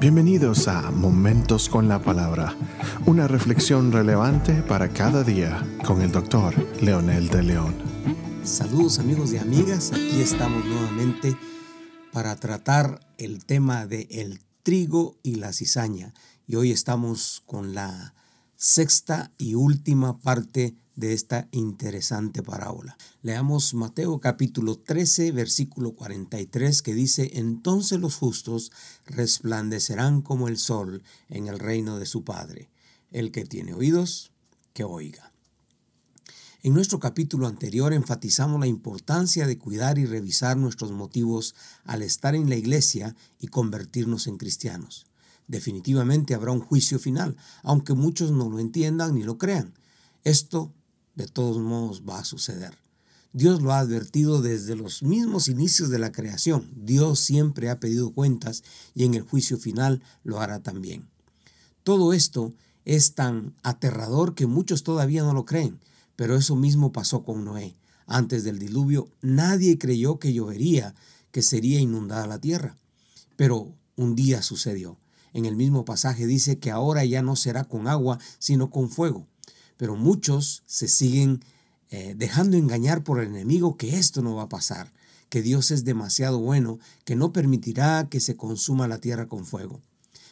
Bienvenidos a Momentos con la Palabra, una reflexión relevante para cada día con el doctor Leonel de León. Saludos amigos y amigas, aquí estamos nuevamente para tratar el tema de el trigo y la cizaña y hoy estamos con la sexta y última parte de esta interesante parábola. Leamos Mateo capítulo 13, versículo 43, que dice, Entonces los justos resplandecerán como el sol en el reino de su Padre. El que tiene oídos, que oiga. En nuestro capítulo anterior enfatizamos la importancia de cuidar y revisar nuestros motivos al estar en la iglesia y convertirnos en cristianos. Definitivamente habrá un juicio final, aunque muchos no lo entiendan ni lo crean. Esto de todos modos va a suceder. Dios lo ha advertido desde los mismos inicios de la creación. Dios siempre ha pedido cuentas y en el juicio final lo hará también. Todo esto es tan aterrador que muchos todavía no lo creen, pero eso mismo pasó con Noé. Antes del diluvio nadie creyó que llovería, que sería inundada la tierra. Pero un día sucedió. En el mismo pasaje dice que ahora ya no será con agua, sino con fuego pero muchos se siguen eh, dejando engañar por el enemigo que esto no va a pasar, que Dios es demasiado bueno, que no permitirá que se consuma la tierra con fuego.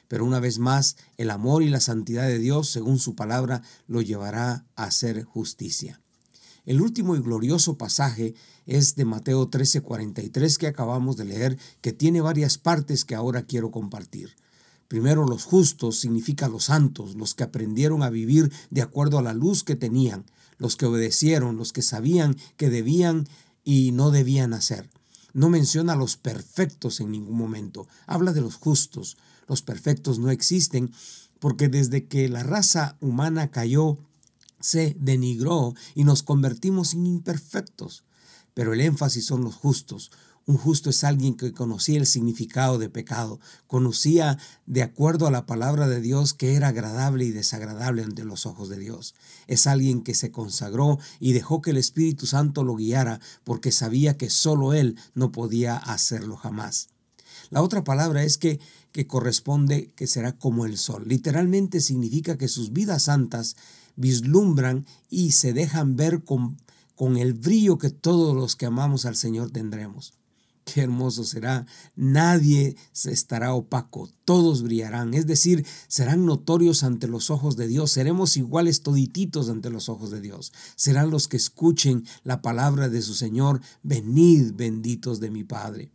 Pero una vez más, el amor y la santidad de Dios, según su palabra, lo llevará a hacer justicia. El último y glorioso pasaje es de Mateo 13:43 que acabamos de leer, que tiene varias partes que ahora quiero compartir. Primero los justos significa los santos, los que aprendieron a vivir de acuerdo a la luz que tenían, los que obedecieron, los que sabían que debían y no debían hacer. No menciona a los perfectos en ningún momento, habla de los justos. Los perfectos no existen porque desde que la raza humana cayó, se denigró y nos convertimos en imperfectos. Pero el énfasis son los justos, un justo es alguien que conocía el significado de pecado, conocía de acuerdo a la palabra de Dios que era agradable y desagradable ante los ojos de Dios. Es alguien que se consagró y dejó que el Espíritu Santo lo guiara porque sabía que solo Él no podía hacerlo jamás. La otra palabra es que, que corresponde que será como el sol. Literalmente significa que sus vidas santas vislumbran y se dejan ver con, con el brillo que todos los que amamos al Señor tendremos. Qué hermoso será. Nadie se estará opaco. Todos brillarán. Es decir, serán notorios ante los ojos de Dios. Seremos iguales todititos ante los ojos de Dios. Serán los que escuchen la palabra de su Señor. Venid benditos de mi Padre.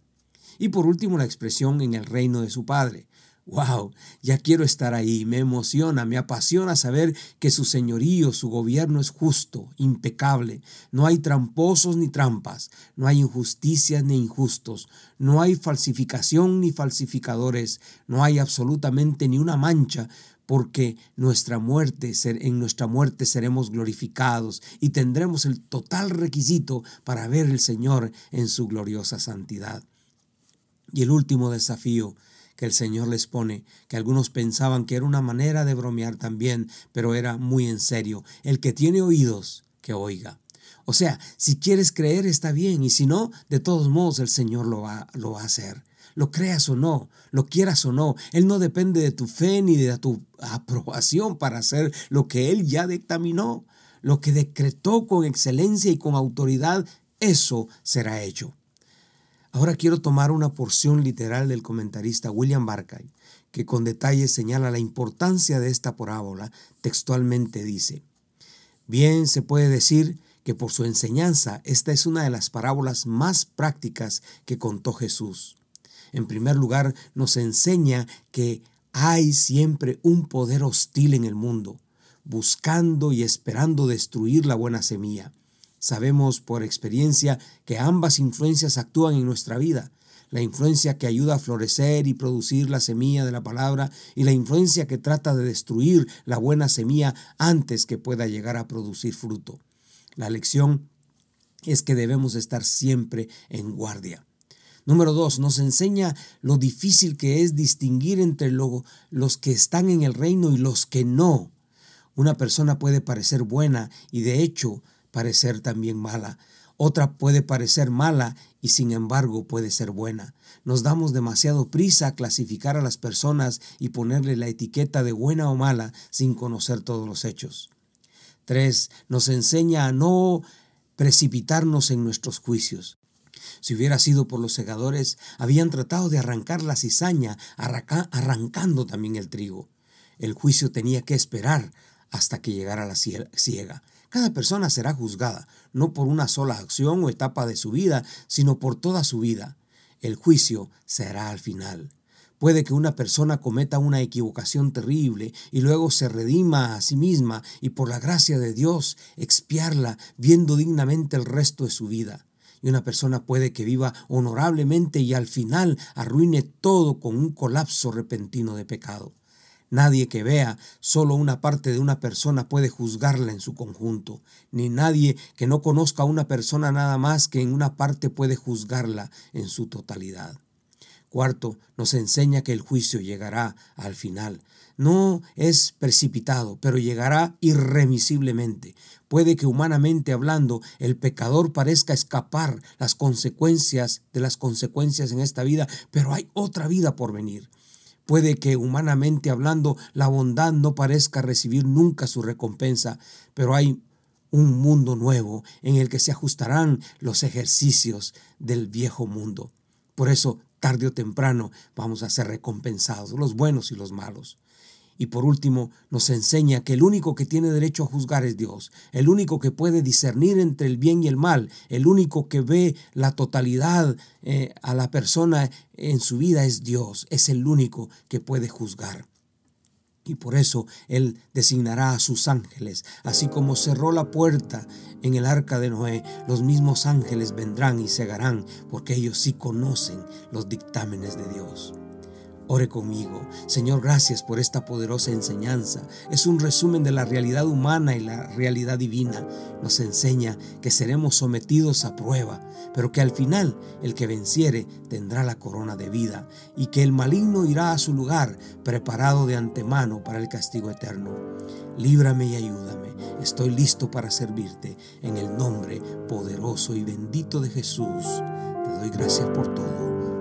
Y por último, la expresión en el reino de su Padre. Wow, ya quiero estar ahí, me emociona, me apasiona saber que su señorío, su gobierno es justo, impecable. No hay tramposos ni trampas, no hay injusticias ni injustos, no hay falsificación ni falsificadores, no hay absolutamente ni una mancha, porque nuestra muerte, en nuestra muerte seremos glorificados y tendremos el total requisito para ver al Señor en su gloriosa santidad. Y el último desafío que el Señor les pone, que algunos pensaban que era una manera de bromear también, pero era muy en serio. El que tiene oídos, que oiga. O sea, si quieres creer está bien y si no, de todos modos el Señor lo va, lo va a hacer. Lo creas o no, lo quieras o no, Él no depende de tu fe ni de tu aprobación para hacer lo que Él ya dictaminó. Lo que decretó con excelencia y con autoridad, eso será hecho. Ahora quiero tomar una porción literal del comentarista William Barclay, que con detalle señala la importancia de esta parábola. Textualmente dice, bien se puede decir que por su enseñanza esta es una de las parábolas más prácticas que contó Jesús. En primer lugar, nos enseña que hay siempre un poder hostil en el mundo, buscando y esperando destruir la buena semilla. Sabemos por experiencia que ambas influencias actúan en nuestra vida. La influencia que ayuda a florecer y producir la semilla de la palabra y la influencia que trata de destruir la buena semilla antes que pueda llegar a producir fruto. La lección es que debemos estar siempre en guardia. Número dos, nos enseña lo difícil que es distinguir entre los que están en el reino y los que no. Una persona puede parecer buena y de hecho parecer también mala. Otra puede parecer mala y sin embargo puede ser buena. Nos damos demasiado prisa a clasificar a las personas y ponerle la etiqueta de buena o mala sin conocer todos los hechos. 3. Nos enseña a no precipitarnos en nuestros juicios. Si hubiera sido por los segadores, habían tratado de arrancar la cizaña, arrancando también el trigo. El juicio tenía que esperar hasta que llegara la ciega. Cada persona será juzgada, no por una sola acción o etapa de su vida, sino por toda su vida. El juicio será al final. Puede que una persona cometa una equivocación terrible y luego se redima a sí misma y por la gracia de Dios expiarla viendo dignamente el resto de su vida. Y una persona puede que viva honorablemente y al final arruine todo con un colapso repentino de pecado. Nadie que vea solo una parte de una persona puede juzgarla en su conjunto, ni nadie que no conozca a una persona nada más que en una parte puede juzgarla en su totalidad. Cuarto, nos enseña que el juicio llegará al final. No es precipitado, pero llegará irremisiblemente. Puede que humanamente hablando el pecador parezca escapar las consecuencias de las consecuencias en esta vida, pero hay otra vida por venir. Puede que humanamente hablando la bondad no parezca recibir nunca su recompensa, pero hay un mundo nuevo en el que se ajustarán los ejercicios del viejo mundo. Por eso, tarde o temprano, vamos a ser recompensados, los buenos y los malos. Y por último, nos enseña que el único que tiene derecho a juzgar es Dios, el único que puede discernir entre el bien y el mal, el único que ve la totalidad eh, a la persona en su vida es Dios, es el único que puede juzgar. Y por eso Él designará a sus ángeles, así como cerró la puerta en el arca de Noé, los mismos ángeles vendrán y cegarán, porque ellos sí conocen los dictámenes de Dios. Ore conmigo. Señor, gracias por esta poderosa enseñanza. Es un resumen de la realidad humana y la realidad divina. Nos enseña que seremos sometidos a prueba, pero que al final el que venciere tendrá la corona de vida y que el maligno irá a su lugar preparado de antemano para el castigo eterno. Líbrame y ayúdame. Estoy listo para servirte en el nombre poderoso y bendito de Jesús. Te doy gracias por todo